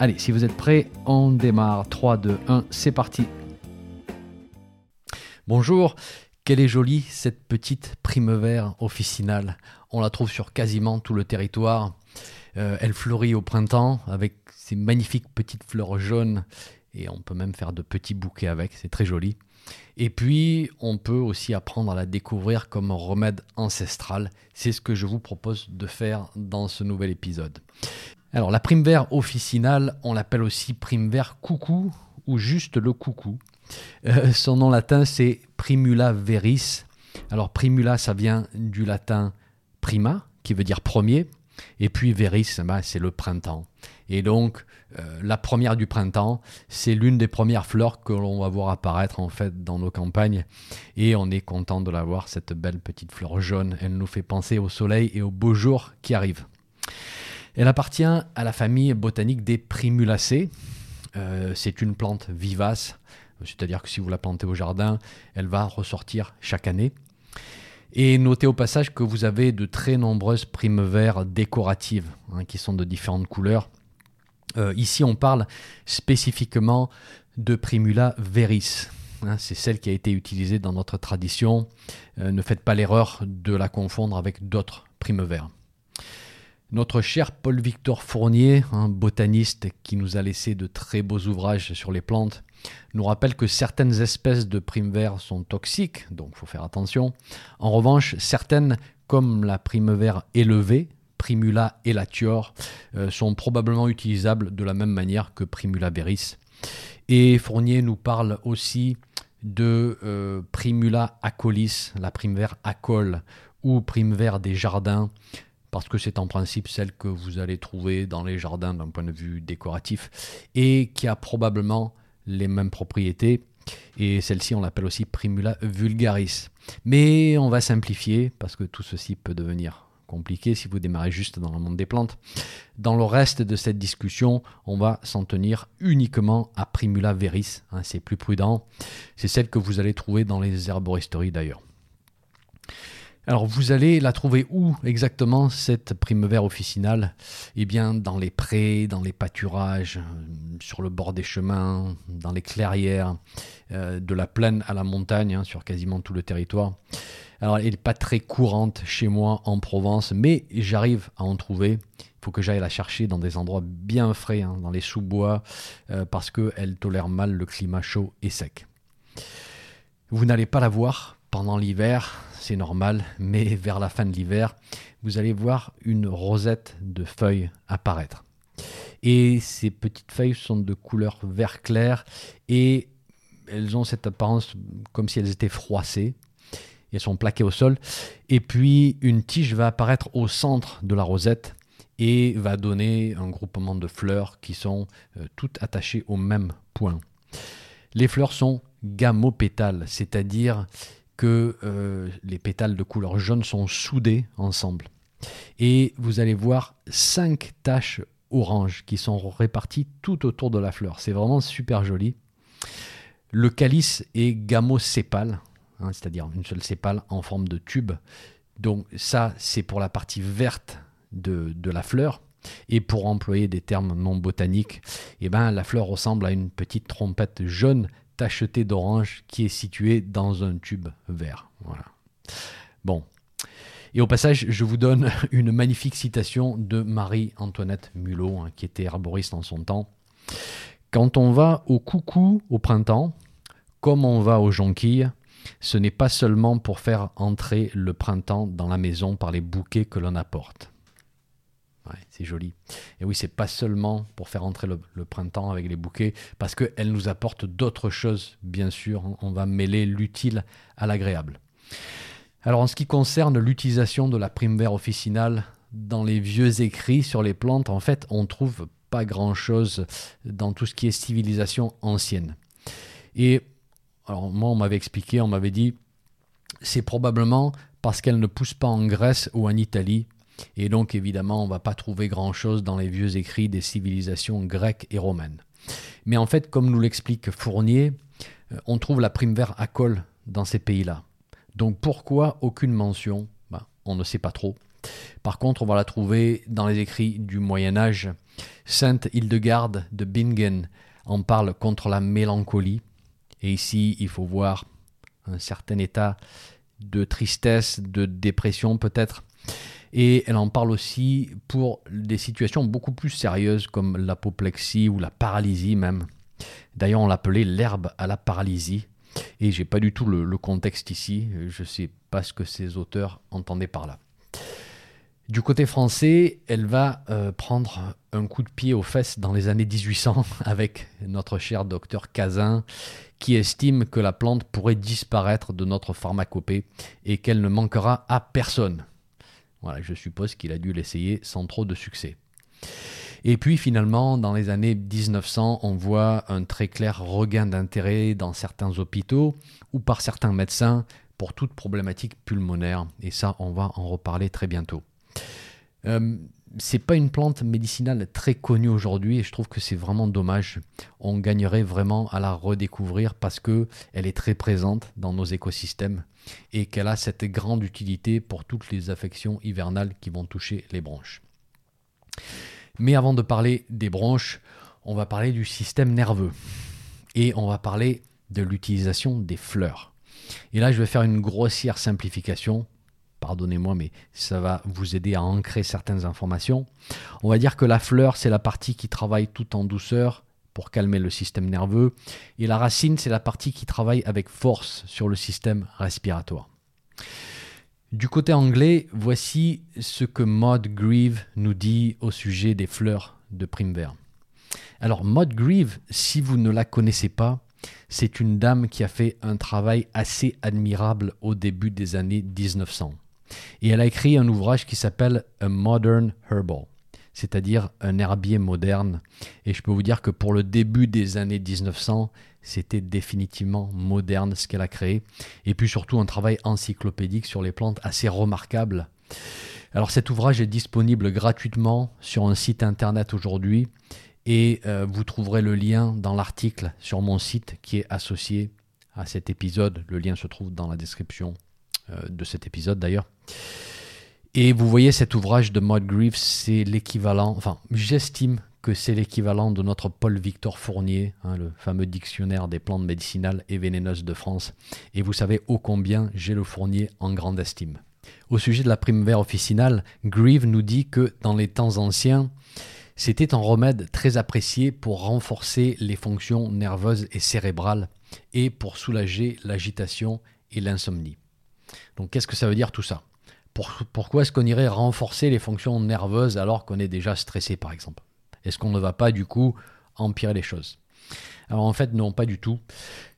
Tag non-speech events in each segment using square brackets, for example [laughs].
Allez, si vous êtes prêts, on démarre. 3, 2, 1, c'est parti. Bonjour, quelle est jolie cette petite vert officinale. On la trouve sur quasiment tout le territoire. Euh, elle fleurit au printemps avec ses magnifiques petites fleurs jaunes et on peut même faire de petits bouquets avec, c'est très joli. Et puis, on peut aussi apprendre à la découvrir comme remède ancestral. C'est ce que je vous propose de faire dans ce nouvel épisode. Alors la prime vert officinale, on l'appelle aussi prime vert coucou ou juste le coucou. Euh, son nom latin c'est Primula veris. Alors primula ça vient du latin prima qui veut dire premier et puis veris bah, c'est le printemps. Et donc euh, la première du printemps, c'est l'une des premières fleurs que l'on va voir apparaître en fait dans nos campagnes et on est content de la voir cette belle petite fleur jaune, elle nous fait penser au soleil et aux beaux jours qui arrivent. Elle appartient à la famille botanique des primulacées. Euh, c'est une plante vivace, c'est-à-dire que si vous la plantez au jardin, elle va ressortir chaque année. Et notez au passage que vous avez de très nombreuses primes vertes décoratives hein, qui sont de différentes couleurs. Euh, ici, on parle spécifiquement de Primula veris. Hein, c'est celle qui a été utilisée dans notre tradition. Euh, ne faites pas l'erreur de la confondre avec d'autres primes verts. Notre cher Paul-Victor Fournier, un botaniste qui nous a laissé de très beaux ouvrages sur les plantes, nous rappelle que certaines espèces de verts sont toxiques, donc il faut faire attention. En revanche, certaines, comme la prime élevée, Primula elatior, euh, sont probablement utilisables de la même manière que Primula veris. Et Fournier nous parle aussi de euh, Primula acolis, la prime vert acol, ou prime des jardins, parce que c'est en principe celle que vous allez trouver dans les jardins d'un point de vue décoratif et qui a probablement les mêmes propriétés. Et celle-ci, on l'appelle aussi Primula vulgaris. Mais on va simplifier parce que tout ceci peut devenir compliqué si vous démarrez juste dans le monde des plantes. Dans le reste de cette discussion, on va s'en tenir uniquement à Primula veris. Hein, c'est plus prudent. C'est celle que vous allez trouver dans les herboristeries d'ailleurs. Alors vous allez la trouver où exactement cette verte officinale? Eh bien dans les prés, dans les pâturages, euh, sur le bord des chemins, dans les clairières, euh, de la plaine à la montagne, hein, sur quasiment tout le territoire. Alors elle n'est pas très courante chez moi en Provence, mais j'arrive à en trouver. Il faut que j'aille la chercher dans des endroits bien frais, hein, dans les sous-bois, euh, parce qu'elle tolère mal le climat chaud et sec. Vous n'allez pas la voir pendant l'hiver, c'est normal, mais [laughs] vers la fin de l'hiver, vous allez voir une rosette de feuilles apparaître. Et ces petites feuilles sont de couleur vert clair et elles ont cette apparence comme si elles étaient froissées. Elles sont plaquées au sol. Et puis une tige va apparaître au centre de la rosette et va donner un groupement de fleurs qui sont euh, toutes attachées au même point. Les fleurs sont gamopétales, c'est-à-dire que euh, les pétales de couleur jaune sont soudés ensemble. Et vous allez voir cinq taches orange qui sont réparties tout autour de la fleur. C'est vraiment super joli. Le calice est gamosépale, hein, c'est-à-dire une seule sépale en forme de tube. Donc ça, c'est pour la partie verte de, la fleur. Et pour employer des termes non botaniques, eh ben, la fleur ressemble à une petite trompette jaune tacheté d'orange qui est situé dans un tube vert. Bon. Et au passage, je vous donne [laughs] une magnifique citation de Marie-Antoinette Mulot, hein, qui était arboriste en son temps. Quand on va au coucou au printemps, comme on va aux jonquilles, ce n'est pas seulement pour faire entrer le printemps dans la maison par les bouquets que l'on apporte c'est joli. Et oui, c'est pas seulement pour faire entrer le, printemps avec les bouquets, parce qu'elle nous apporte d'autres choses, bien sûr. On va mêler l'utile à l'agréable. Alors, en ce qui concerne l'utilisation de la prime vert officinale dans les vieux écrits sur les plantes, en fait, on trouve pas grand-chose dans tout ce qui est civilisation ancienne. Et alors moi, on m'avait expliqué, on m'avait dit, c'est probablement parce qu'elle ne pousse pas en Grèce ou en Italie. Et donc, évidemment, on ne va pas trouver grand-chose dans les vieux écrits des civilisations grecques et romaines. Mais en fait, comme nous l'explique Fournier, euh, on trouve la prime vert à col dans ces pays-là. Donc pourquoi aucune mention? Ben, On ne sait pas trop. Par contre, on va la trouver dans les écrits du Moyen Âge. Sainte Hildegarde de Bingen en parle contre la mélancolie. Et ici, il faut voir un certain état de tristesse, de dépression peut-être. Et elle en parle aussi pour des situations beaucoup plus sérieuses comme l'apoplexie ou la paralysie même. D'ailleurs, on l'appelait l'herbe à la paralysie. Et j'ai pas du tout le, contexte ici. Je ne sais pas ce que ces auteurs entendaient par là. Du côté français, elle va euh, prendre un coup de pied aux fesses dans les années 1800 [laughs] avec notre cher docteur Cazin qui estime que la plante pourrait disparaître de notre pharmacopée et qu'elle ne manquera à personne. Voilà, je suppose qu'il a dû l'essayer sans trop de succès. Et puis finalement, dans les années 1900, on voit un très clair regain d'intérêt dans certains hôpitaux ou par certains médecins pour toute problématique pulmonaire. Et ça, on va en reparler très bientôt. Euh, c'est pas une plante médicinale très connue aujourd'hui et je trouve que c'est vraiment dommage. On gagnerait vraiment à la redécouvrir parce que elle est très présente dans nos écosystèmes et qu'elle a cette grande utilité pour toutes les affections hivernales qui vont toucher les bronches. Mais avant de parler des bronches, on va parler du système nerveux et on va parler de l'utilisation des fleurs. Et là, je vais faire une grossière simplification pardonnez-moi, mais ça va vous aider à ancrer certaines informations. On va dire que la fleur, c'est la partie qui travaille tout en douceur pour calmer le système nerveux, et la racine, c'est la partie qui travaille avec force sur le système respiratoire. Du côté anglais, voici ce que Maud Grieve nous dit au sujet des fleurs de prime vert. Alors Maud Grieve, si vous ne la connaissez pas, c'est une dame qui a fait un travail assez admirable au début des années 1900. Et elle a écrit un ouvrage qui s'appelle A Modern Herbal, c'est-à-dire un herbier moderne. Et je peux vous dire que pour le début des années 1900, c'était définitivement moderne ce qu'elle a créé. Et puis surtout un travail encyclopédique sur les plantes assez remarquable. Alors cet ouvrage est disponible gratuitement sur un site internet aujourd'hui et euh, vous trouverez le lien dans l'article sur mon site qui est associé à cet épisode. Le lien se trouve dans la description de cet épisode d'ailleurs. Et vous voyez cet ouvrage de Maud Greaves, c'est l'équivalent, enfin j'estime que c'est l'équivalent de notre Paul Victor Fournier, hein, le fameux dictionnaire des plantes médicinales et vénéneuses de France. Et vous savez ô combien j'ai le Fournier en grande estime. Au sujet de la primevère officinale, Grieve nous dit que dans les temps anciens, c'était un remède très apprécié pour renforcer les fonctions nerveuses et cérébrales et pour soulager l'agitation et l'insomnie. Donc qu'est-ce que ça veut dire tout ça? Pourquoi est-ce qu'on irait renforcer les fonctions nerveuses alors qu'on est déjà stressé par exemple? Est-ce qu'on ne va pas du coup empirer les choses? Alors en fait non, pas du tout.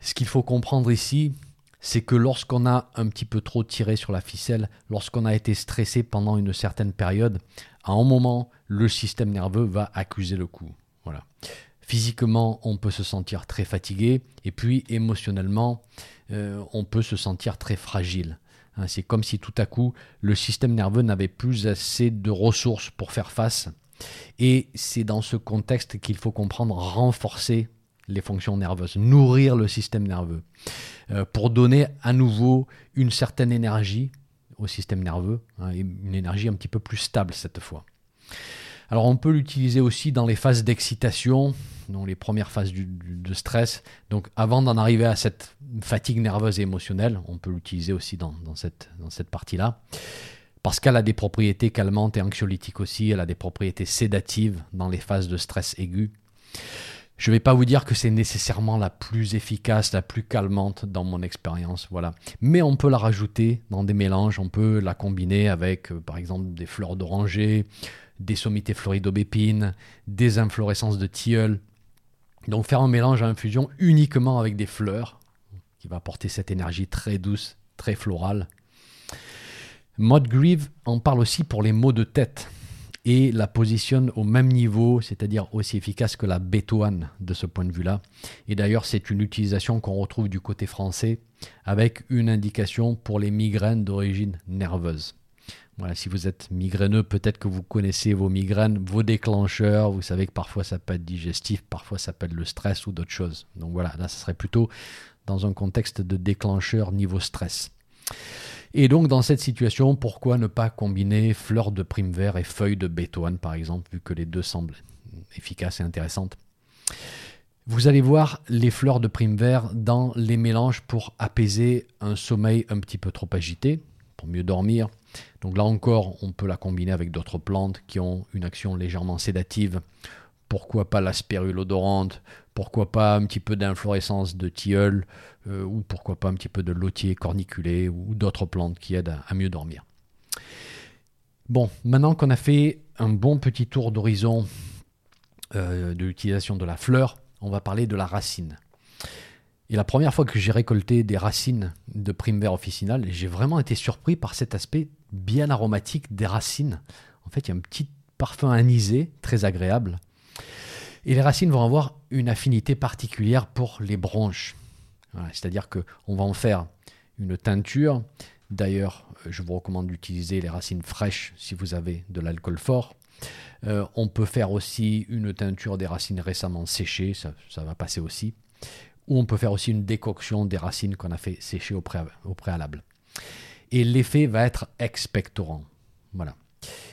Ce qu'il faut comprendre ici, c'est que lorsqu'on a un petit peu trop tiré sur la ficelle, lorsqu'on a été stressé pendant une certaine période, à un moment, le système nerveux va accuser le coup. Voilà. Physiquement, on peut se sentir très fatigué, et puis émotionnellement, euh, on peut se sentir très fragile. Hein, c'est comme si tout à coup, le système nerveux n'avait plus assez de ressources pour faire face. Et c'est dans ce contexte qu'il faut comprendre renforcer les fonctions nerveuses, nourrir le système nerveux, euh, pour donner à nouveau une certaine énergie au système nerveux, hein, une énergie un petit peu plus stable cette fois. Alors on peut l'utiliser aussi dans les phases d'excitation, dans les premières phases de stress. Donc avant d'en arriver à cette fatigue nerveuse et émotionnelle, on peut l'utiliser aussi dans, cette, dans cette partie-là. Parce qu'elle a des propriétés calmantes et anxiolytiques aussi, elle a des propriétés sédatives dans les phases de stress aigu. Je ne vais pas vous dire que c'est nécessairement la plus efficace, la plus calmante dans mon expérience, voilà. Mais on peut la rajouter dans des mélanges, on peut la combiner avec, euh, par exemple, des fleurs d'oranger, des sommités floridobépines, des inflorescences de tilleul. Donc faire un mélange à infusion uniquement avec des fleurs, qui va apporter cette énergie très douce, très florale. Maud Grieve en parle aussi pour les maux de tête. Et la positionne au même niveau, c'est-à-dire aussi efficace que la bétoine de ce point de vue-là. Et d'ailleurs, c'est une utilisation qu'on retrouve du côté français avec une indication pour les migraines d'origine nerveuse. Voilà, si vous êtes migraineux, peut-être que vous connaissez vos migraines, vos déclencheurs. Vous savez que parfois ça peut être digestif, parfois ça peut être le stress ou d'autres choses. Donc voilà, là, ce serait plutôt dans un contexte de déclencheur niveau stress. Et donc, dans cette situation, pourquoi ne pas combiner fleurs de prime vert et feuilles de bétoine, par exemple, vu que les deux semblent efficaces et intéressantes? Vous allez voir les fleurs de prime vert dans les mélanges pour apaiser un sommeil un petit peu trop agité, pour mieux dormir. Donc là encore, on peut la combiner avec d'autres plantes qui ont une action légèrement sédative. Pourquoi pas la spirule odorante Pourquoi pas un petit peu d'inflorescence de tilleul euh, ou pourquoi pas un petit peu de lotier corniculé ou d'autres plantes qui aident à, mieux dormir. Bon, maintenant qu'on a fait un bon petit tour d'horizon euh, de l'utilisation de la fleur, on va parler de la racine. Et la première fois que j'ai récolté des racines de prime vert officinal, j'ai vraiment été surpris par cet aspect bien aromatique des racines. En fait, il y a un petit parfum anisé très agréable. Et les racines vont avoir une affinité particulière pour les branches. C'est-à-dire qu'on va en faire une teinture. D'ailleurs, je vous recommande d'utiliser les racines fraîches si vous avez de l'alcool fort. Euh, on peut faire aussi une teinture des racines récemment séchées, ça, va passer aussi. Ou on peut faire aussi une décoction des racines qu'on a fait sécher au préalable. Et l'effet va être expectorant. Voilà.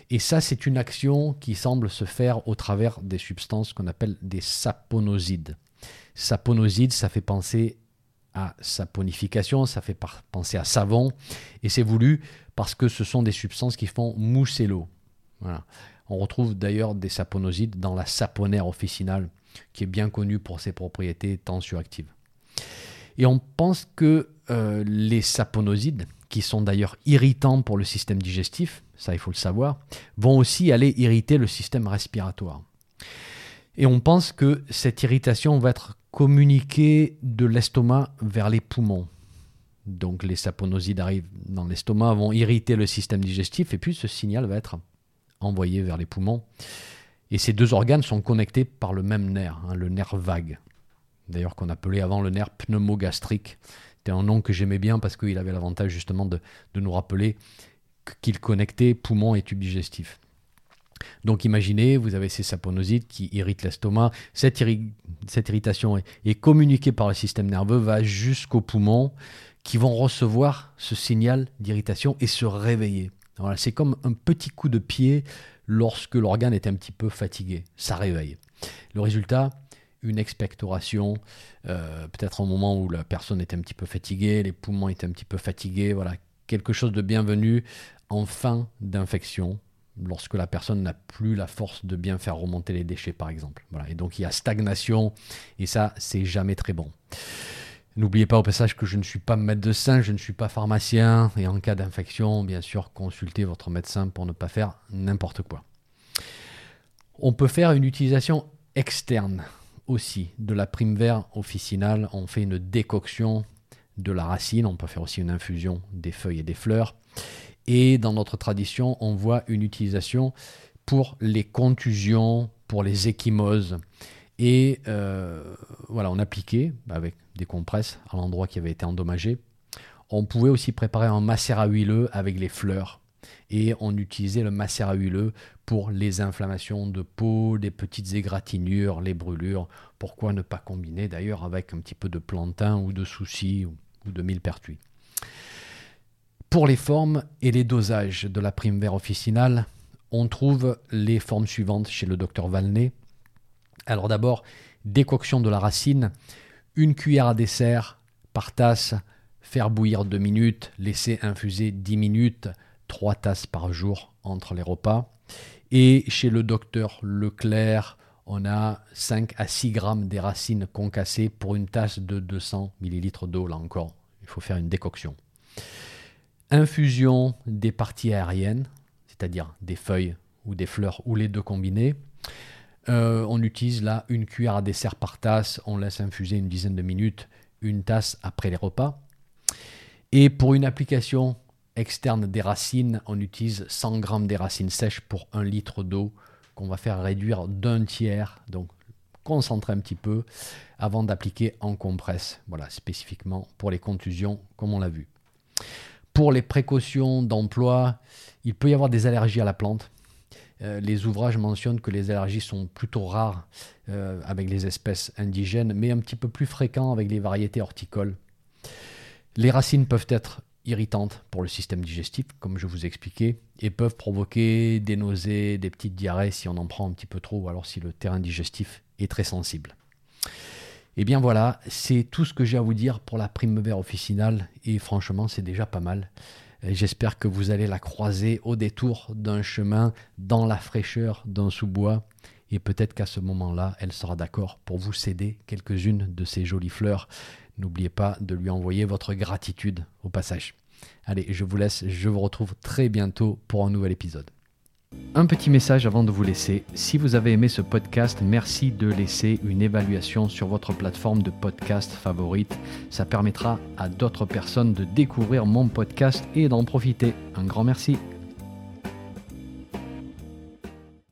Et ça, c'est une action qui semble se faire au travers des substances qu'on appelle des saponosides. Saponosides, ça fait penser à saponification, ça fait penser à savon, et c'est voulu parce que ce sont des substances qui font mousser l'eau. On retrouve d'ailleurs des saponosides dans la saponaire officinale, qui est bien connue pour ses propriétés tensioactives. Et on pense que euh, les saponosides, qui sont d'ailleurs irritants pour le système digestif, ça il faut le savoir, vont aussi aller irriter le système respiratoire. Et on pense que cette irritation va être communiquer de l'estomac vers les poumons. Donc les saponosides arrivent dans l'estomac, vont irriter le système digestif et puis ce signal va être envoyé vers les poumons. Et ces deux organes sont connectés par le même nerf, hein, le nerf vague. D'ailleurs qu'on appelait avant le nerf pneumogastrique. C'était un nom que j'aimais bien parce qu'il avait l'avantage justement de, nous rappeler qu'il connectait poumons et tube digestif. Donc imaginez, vous avez ces saponosides qui irritent l'estomac. Cette, irritation est, communiquée par le système nerveux, va jusqu'aux poumons qui vont recevoir ce signal d'irritation et se réveiller. Voilà, c'est comme un petit coup de pied lorsque l'organe est un petit peu fatigué. Ça réveille. Le résultat, une expectoration, euh, peut-être au moment où la personne est un petit peu fatiguée, les poumons étaient un petit peu fatigués, voilà, quelque chose de bienvenu en fin d'infection, lorsque la personne n'a plus la force de bien faire remonter les déchets, par exemple. Voilà. Et donc il y a stagnation, et ça, c'est jamais très bon. N'oubliez pas au passage que je ne suis pas médecin, je ne suis pas pharmacien, et en cas d'infection, bien sûr, consultez votre médecin pour ne pas faire n'importe quoi. On peut faire une utilisation externe aussi de la prime vert officinale. On fait une décoction de la racine, on peut faire aussi une infusion des feuilles et des fleurs. Et dans notre tradition, on voit une utilisation pour les contusions, pour les échymoses. Et euh, voilà, on appliquait avec des compresses à l'endroit qui avait été endommagé. On pouvait aussi préparer un macérat huileux avec les fleurs. Et on utilisait le macérat huileux pour les inflammations de peau, les petites égratignures, les brûlures. Pourquoi ne pas combiner d'ailleurs avec un petit peu de plantain ou de souci ou de millepertuis pour les formes et les dosages de la prime vert officinale, on trouve les formes suivantes chez le docteur Valnet. Alors d'abord, décoction de la racine, une cuillère à dessert par tasse, faire bouillir 2 minutes, laisser infuser 10 minutes, 3 tasses par jour entre les repas. Et chez le docteur Leclerc, on a 5 à 6 grammes des racines concassées pour une tasse de 200 ml d'eau. Là encore, il faut faire une décoction infusion des parties aériennes, c'est-à-dire des feuilles ou des fleurs ou les deux combinés. Euh, on utilise là une cuillère à dessert par tasse, on laisse infuser une dizaine de minutes, une tasse après les repas. Et pour une application externe des racines, on utilise 100 g des racines sèches pour un litre d'eau qu'on va faire réduire d'un tiers. Donc concentrer un petit peu avant d'appliquer en compresse. Voilà, spécifiquement pour les contusions, comme on l'a vu. Pour les précautions d'emploi, il peut y avoir des allergies à la plante. Euh, les ouvrages mentionnent que les allergies sont plutôt rares euh, avec les espèces indigènes, mais un petit peu plus fréquents avec les variétés horticoles. Les racines peuvent être irritantes pour le système digestif, comme je vous expliquais, et peuvent provoquer des nausées, des petites diarrhées si on en prend un petit peu trop, ou alors si le terrain digestif est très sensible. Et eh bien voilà, c'est tout ce que j'ai à vous dire pour la prime vert officinale, et franchement c'est déjà pas mal. J'espère que vous allez la croiser au détour d'un chemin dans la fraîcheur d'un sous-bois. Et peut-être qu'à ce moment-là, elle sera d'accord pour vous céder quelques-unes de ces jolies fleurs. N'oubliez pas de lui envoyer votre gratitude au passage. Allez, je vous laisse, je vous retrouve très bientôt pour un nouvel épisode. Un petit message avant de vous laisser. Si vous avez aimé ce podcast, merci de laisser une évaluation sur votre plateforme de podcast favorite. Ça permettra à d'autres personnes de découvrir mon podcast et d'en profiter. Un grand merci.